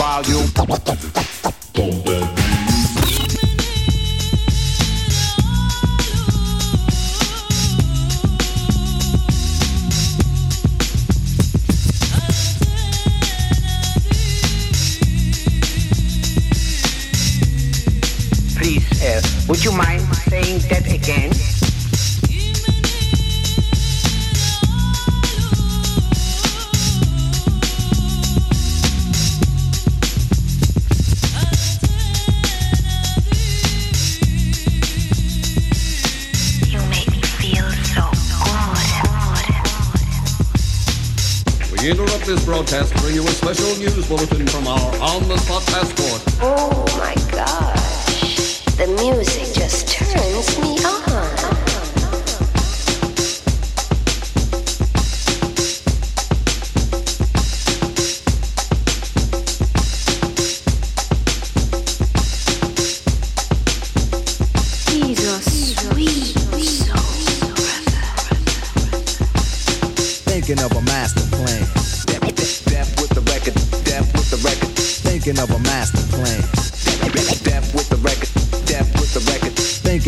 volume. Please, uh, would you mind saying that again? Interrupt this broadcast bring you a special news bulletin from our on-the-spot passport. Oh my gosh. The music just turns me on.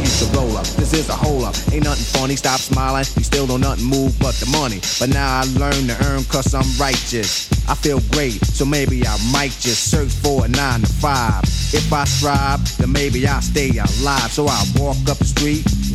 used to roll up. This is a hole up. Ain't nothing funny. Stop smiling. You still don't nothing move but the money. But now I learn to earn cause I'm righteous. I feel great, so maybe I might just search for a nine to five. If I strive, then maybe I'll stay alive. So I walk up the street,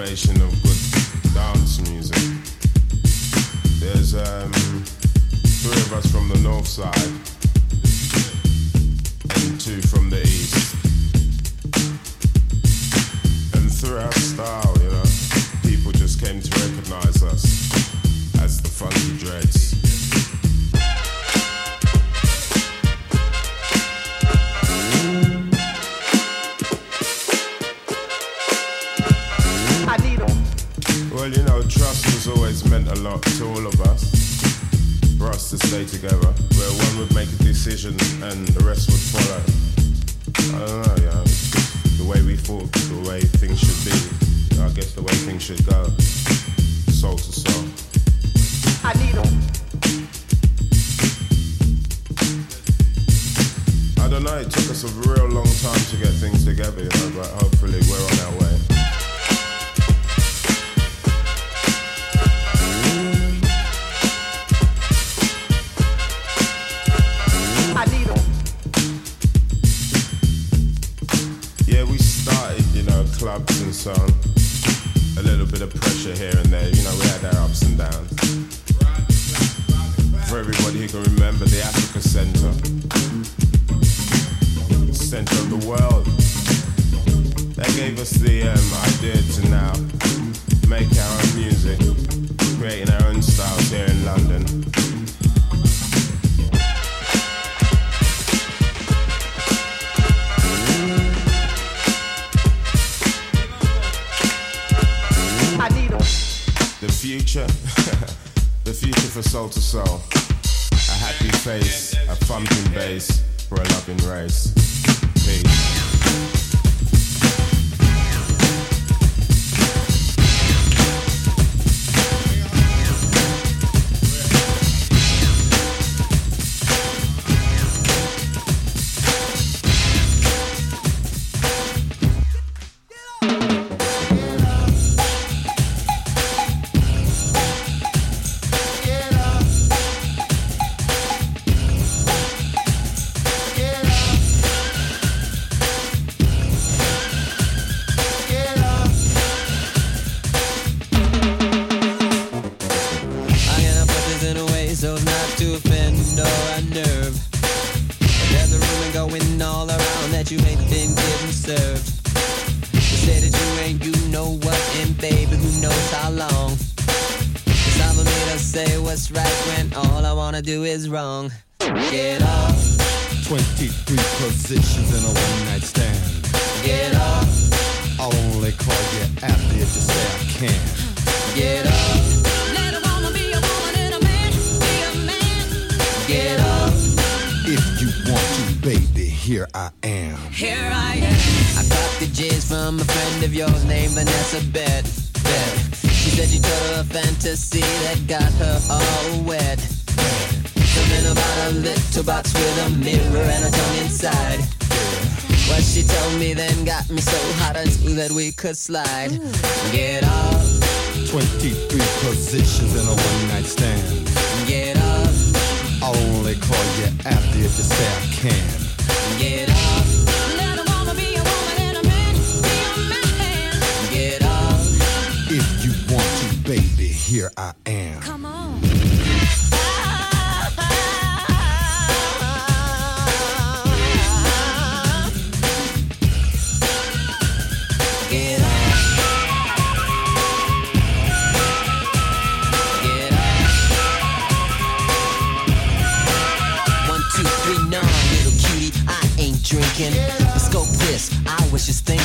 Amalgamation of good dance music. There's um, three of us from the north side and two from the east. For soul to soul. A happy face, a thumping bass for a loving race. Peace. Here I am. Here I am. I got the J's from a friend of yours named Vanessa Bet. Bet. She said you told her a fantasy that got her all wet. Something about a little box with a mirror and a tongue inside. What she told me then got me so hot I knew that we could slide. Get off, 23 positions in a one night stand. get off, I'll only call you after if you say I can. Get off, Let a woman be a woman and a man be a man. get off. If you want to, baby, here I am. Come on.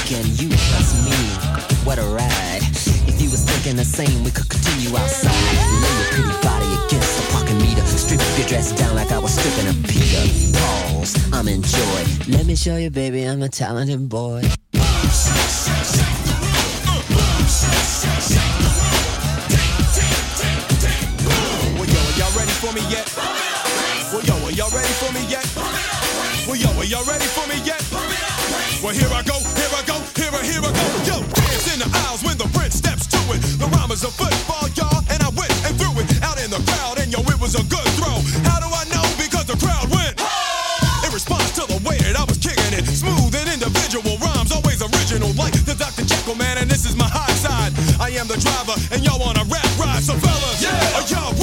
Thinking, you plus me. What a ride. If you was thinking the same, we could continue outside. Lay your pretty body against the parking meter. Strip your dress down like I was stripping a Peter. Pause. I'm in joy. Let me show you, baby, I'm a talented boy. Well, yo, are y'all ready for me yet? Well, yo, are y'all ready for me yet? Well, yo, are y'all ready for me yet? Well, here I go, here I go, here I, go. Yo, dance in the aisles when the prince steps to it. The rhyme is a football, y'all, and I went and threw it out in the crowd, and yo, it was a good throw. How do I know? Because the crowd went. In response to the way that I was kicking it, smooth and individual rhymes, always original, like the Dr. Jekyll man, and this is my high side. I am the driver, and y'all want a rap ride, so fellas, are y'all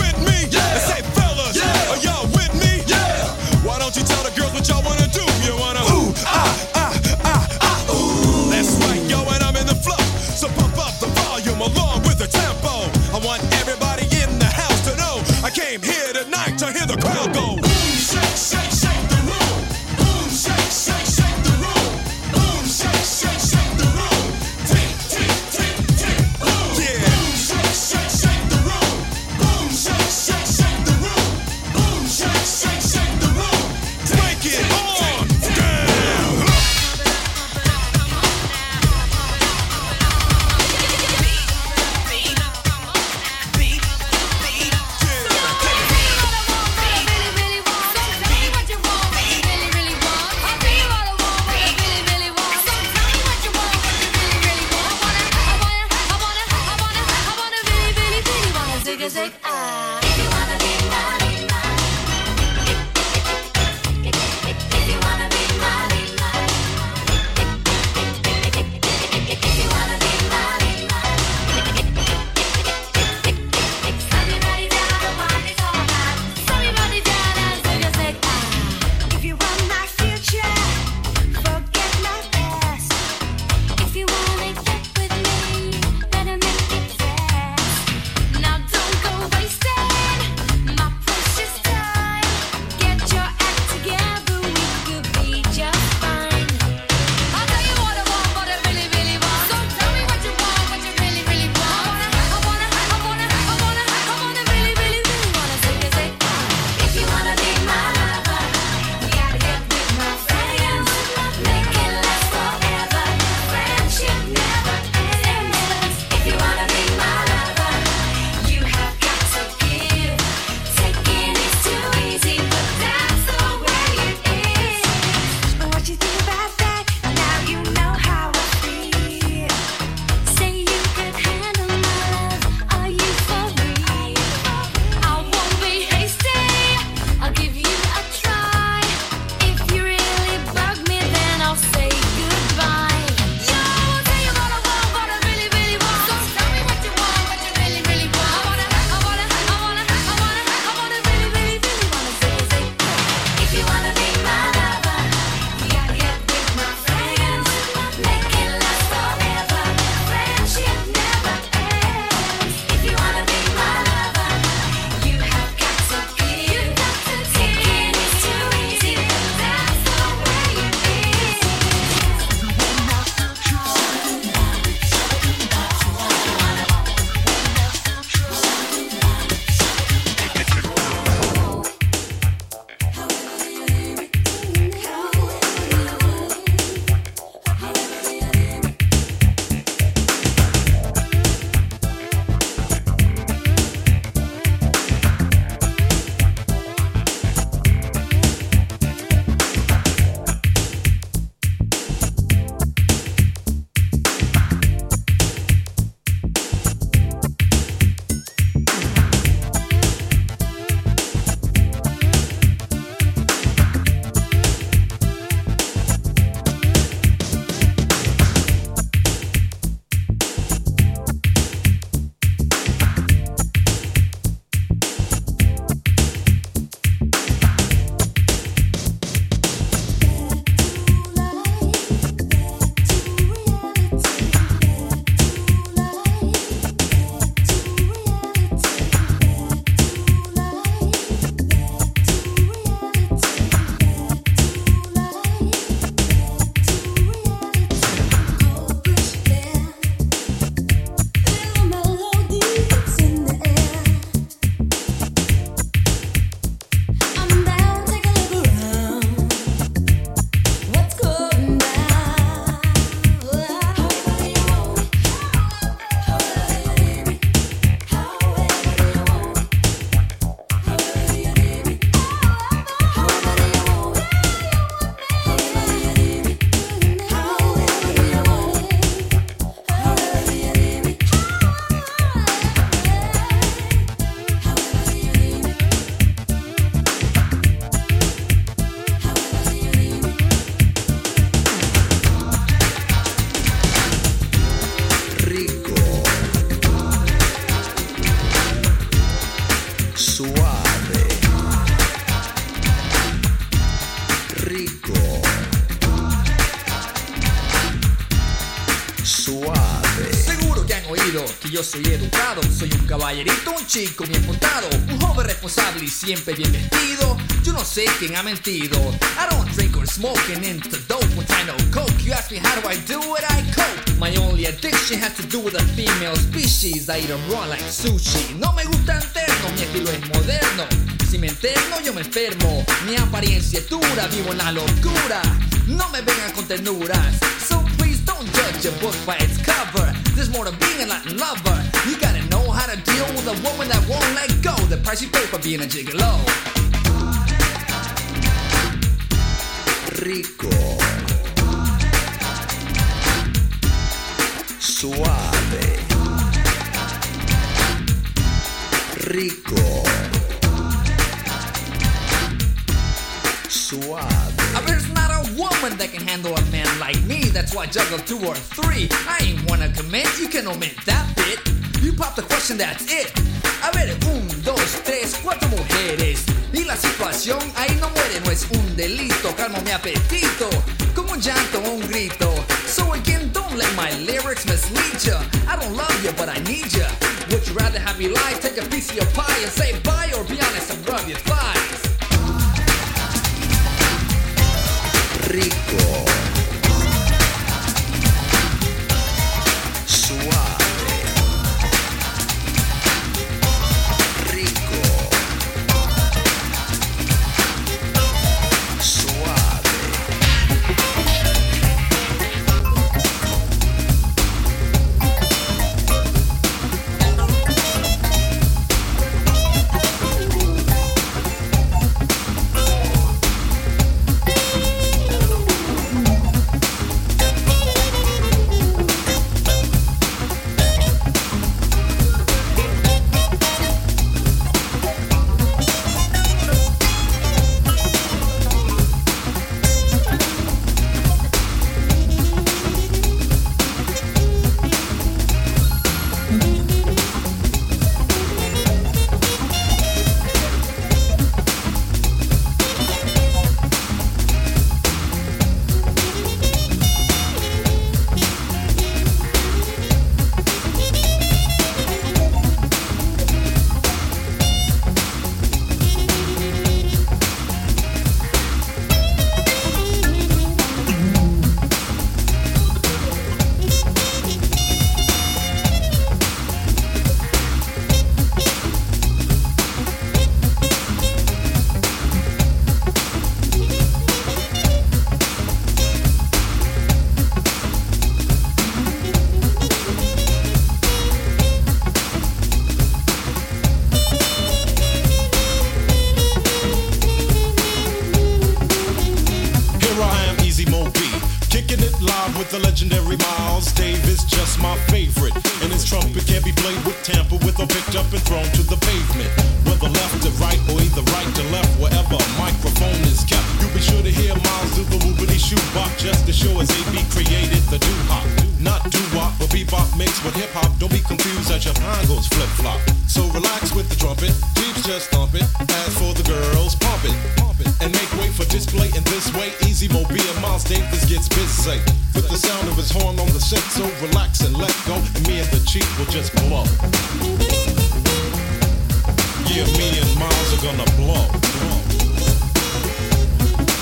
chico bien portado, un joven responsable y siempre bien vestido. Yo no sé quién ha mentido. I don't drink or smoke and into dope when I know coke. You ask me how do I do it, I cope. My only addiction has to do with the female species. I eat 'em raw like sushi. No me gusta interno, mi estilo es moderno. Si me enterno, yo me enfermo. Mi apariencia es dura, vivo en la locura. No me vengan con ternuras. So please don't judge a book by its cover. There's more to being a Latin lover. You gotta a woman that won't let go. The price you pay for being a gigolo. Rico. Suave. Rico. Suave. I bet it's not a woman that can handle a man like me. That's why I juggle two or three. I ain't wanna commit, you can omit that bit. You pop the question, that's it. A ver, un, dos, tres, cuatro mujeres. Y la situación ahí no muere, no es un delito. Calmo mi apetito, como un llanto o un grito. So again, don't let my lyrics mislead ya. I don't love you, but I need ya. Would you rather have me lie, take a piece of your pie and say bye, or be honest and rub your thighs? Rico. Suave. Girls, pump it, and make way for display in this way. Easy Mo Bee, Miles Davis gets busy with the sound of his horn on the set. So relax and let go, and me and the chief will just blow. Yeah, me and Miles are gonna blow.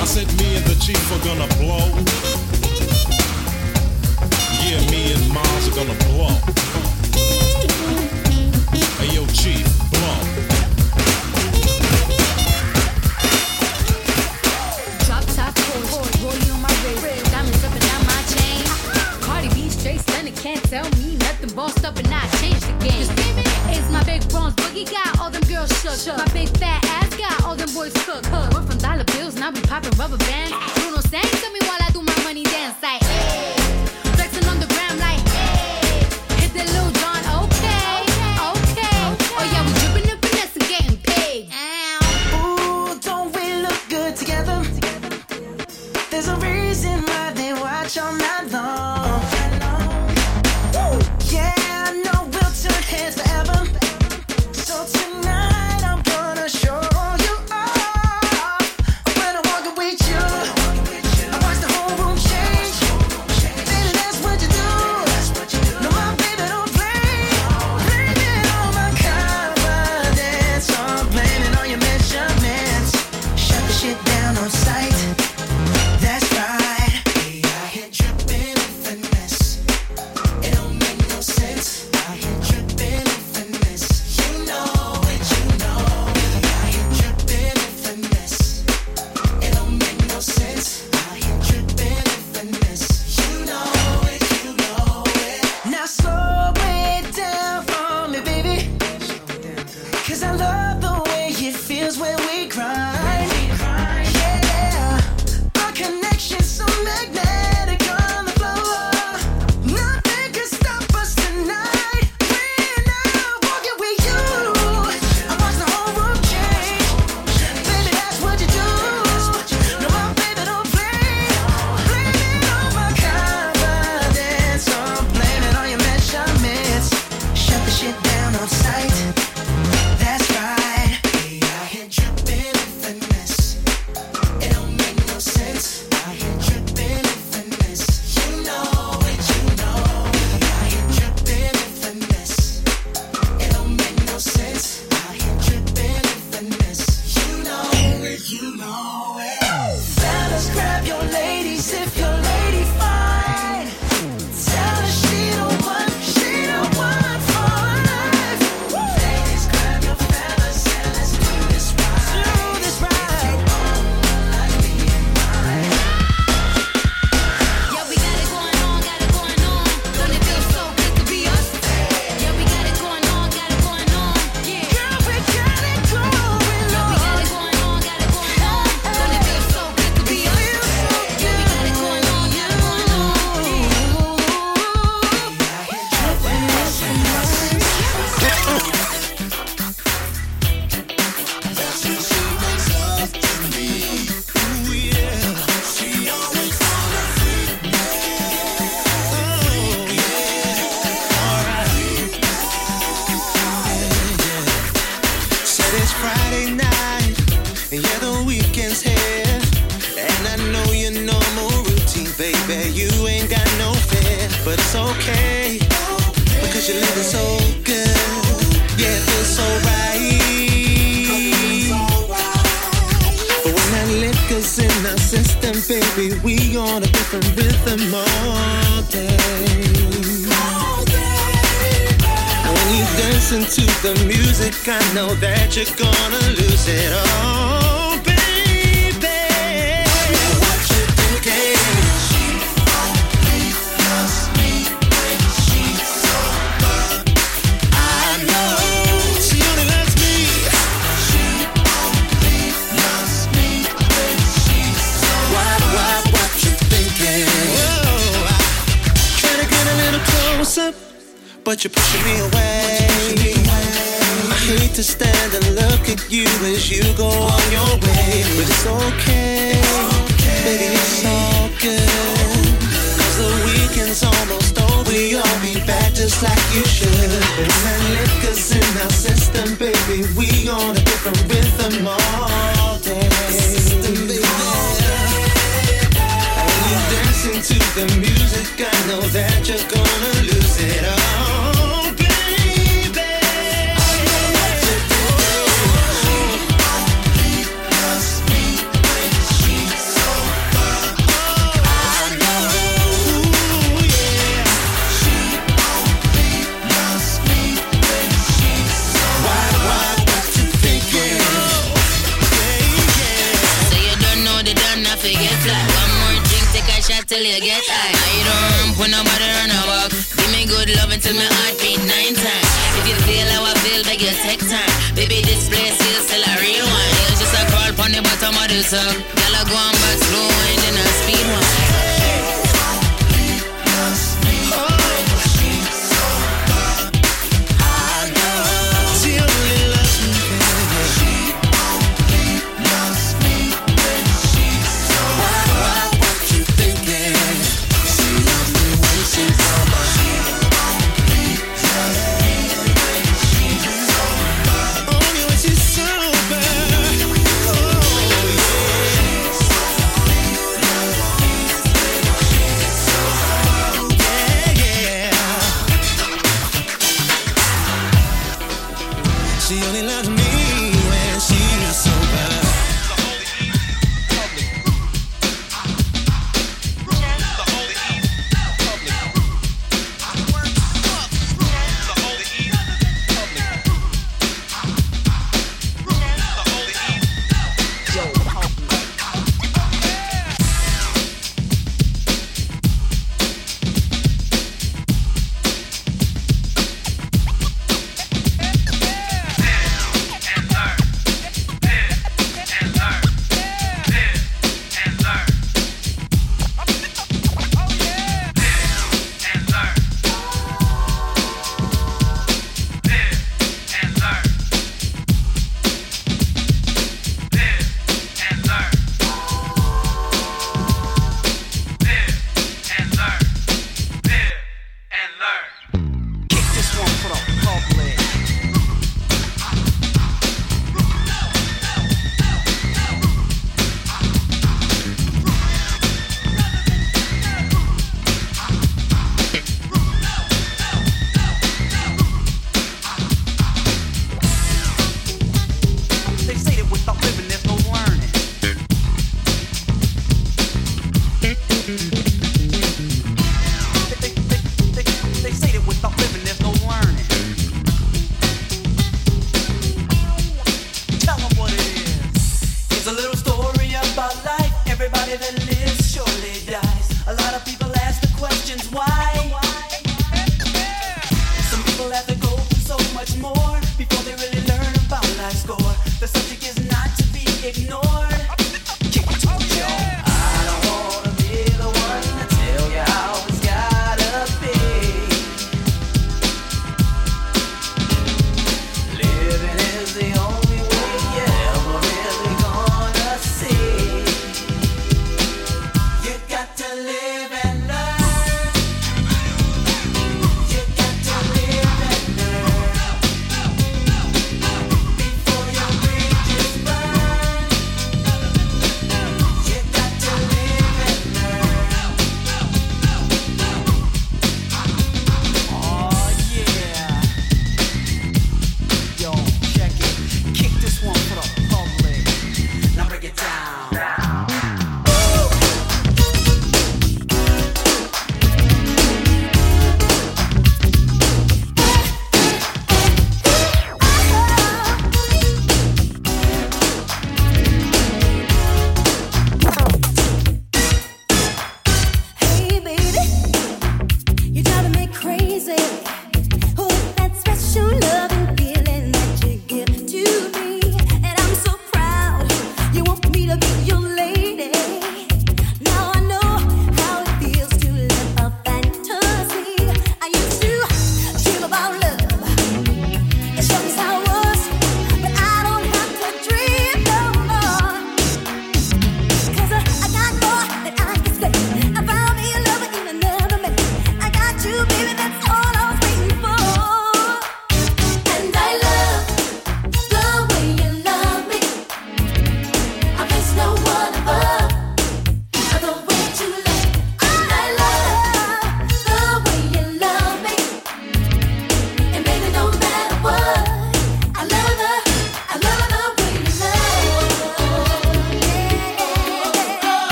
I said me and the chief are gonna blow. Yeah, me and Miles are gonna blow. Hey yo, chief, blow. Up and I changed the game. It's my big bronze boogie got all them girls shook. My big fat ass got all them boys cooked. We're from dollar bills, now we popping rubber bands. Bruno sang to me while I do my money dance like. what's up? But you're pushing me away. I hate to stand and look at you as you go on your way. But it's okay, baby, it's all good. Cause the weekend's almost over. you'll be back just like you should. And that liquor's in our system, baby, we on a different rhythm all day. listen to the music, I know that you're gonna lose it all. put nobody on a walk. Give me good love until my heart beat nine times. If you feel how I feel, beg you take time. Baby, this place is still a real one. It's just a crawl on the bottom of the tub. Y'all go on back slow and then I speed one.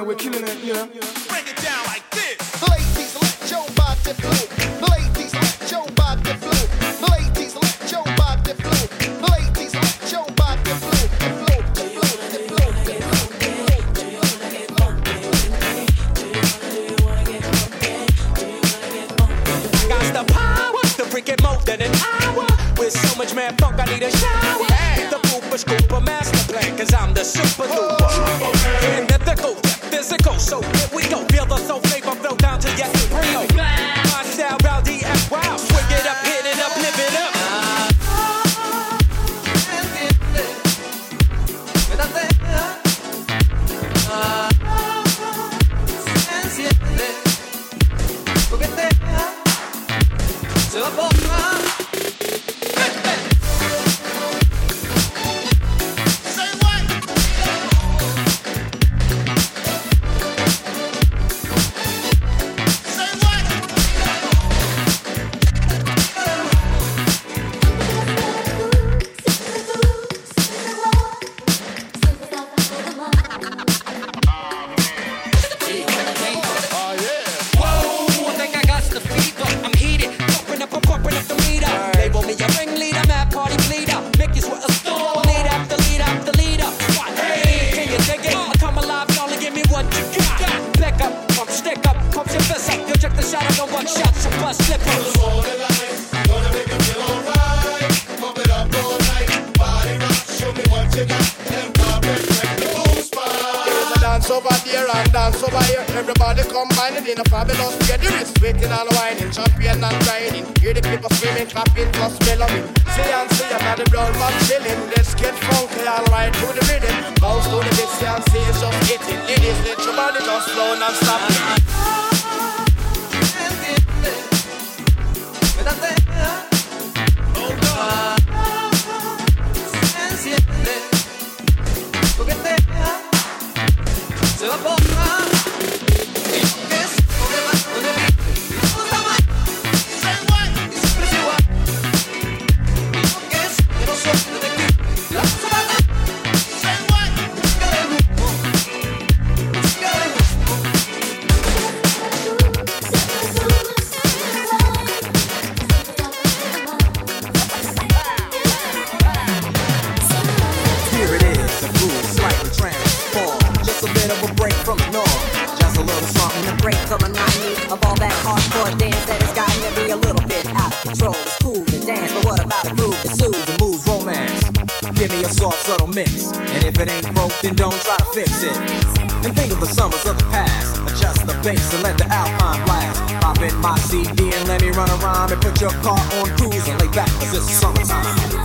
Over we're killing it, you know. Break it down like this. Ladies, let your body bust slippers. Dance over there and dance over here. Everybody combining in a fabulous way. The waiting and whining, champion and grinding. Hear the people screaming, clapping, plus bellowing. See and see another brown man chilling. Let's get funky and right to the rhythm. Bounce to the beat, see and see it's just hitting. Ladies, let your body just flow non-stop. Here let me run around and put your car on cruise and lay back, cause it's summertime. It's.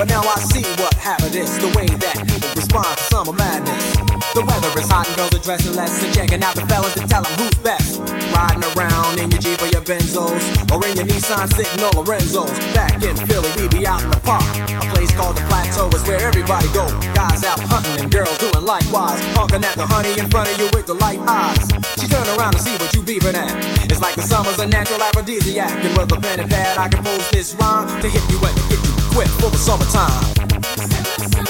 But now I see what happened is the way that people respond to summer madness. The weather is hot and girls are dressing less and checking out the fellas to tell them who's best. Riding around in your Jeep or your Benzos or in your Nissan sitting on Lorenzo's. Back in Philly, we be out in the park. A place called the Plateau is where everybody go. Guys out hunting and girls doing likewise. Honking at the honey in front of you with the light eyes. She turn around to see what you beeping at. It's like the summer's a natural aphrodisiac. And with a pen and pad, I compose this rhyme to hit you and to get you equipped for the summertime.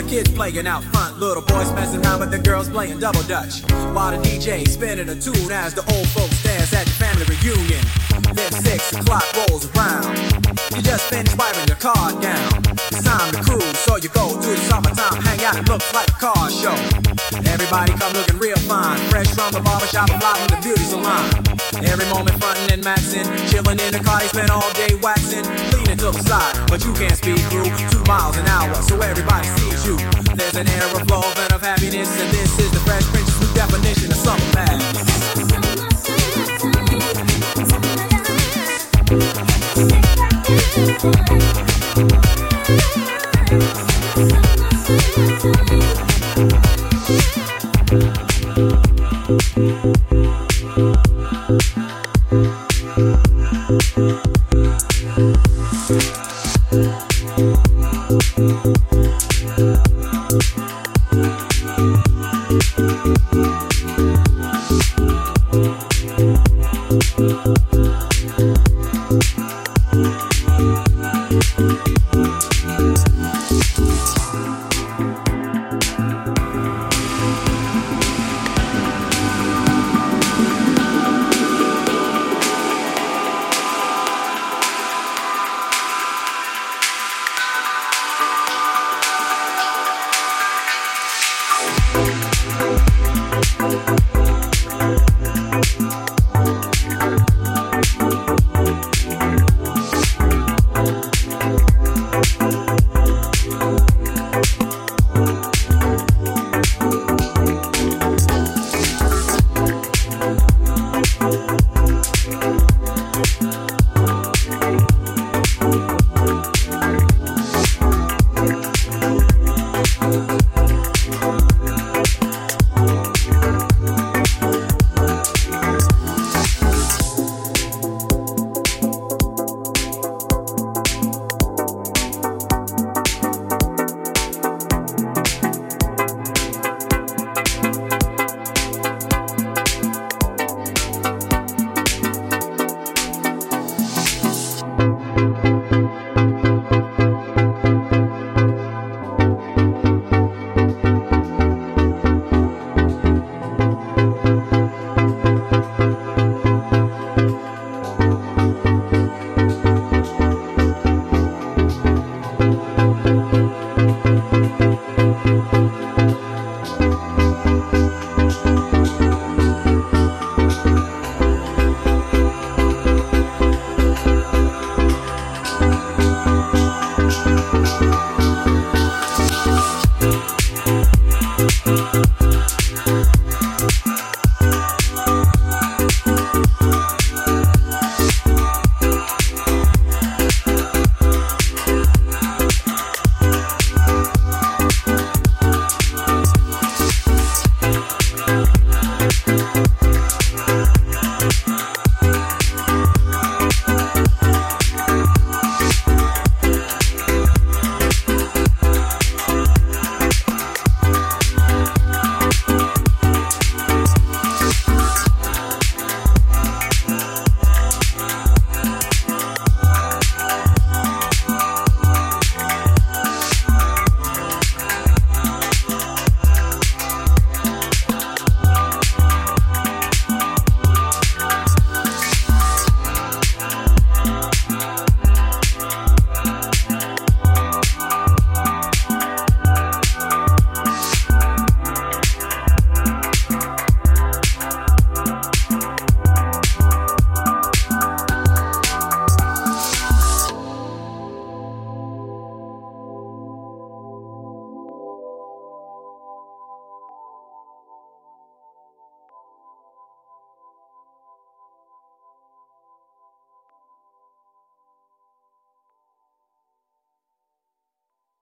The Kids playing out front, little boys messing around with the girls playing double dutch. While the DJ spinning a tune as the old folks dance at the family reunion. Then six o'clock rolls around. You just finished wiping your card down. Time to cruise, so you go to the summertime hangout. It looks like a car show. Everybody come looking real fine, fresh from the barbershop, live from the beauty salon. Every moment frontin' and maxin', chillin' in the car, they spend all day waxing, leaning to the side, but you can't speed through two miles an hour, so everybody sees you. There's an air of love and of happiness, and this is the Fresh Prince's new definition of summer.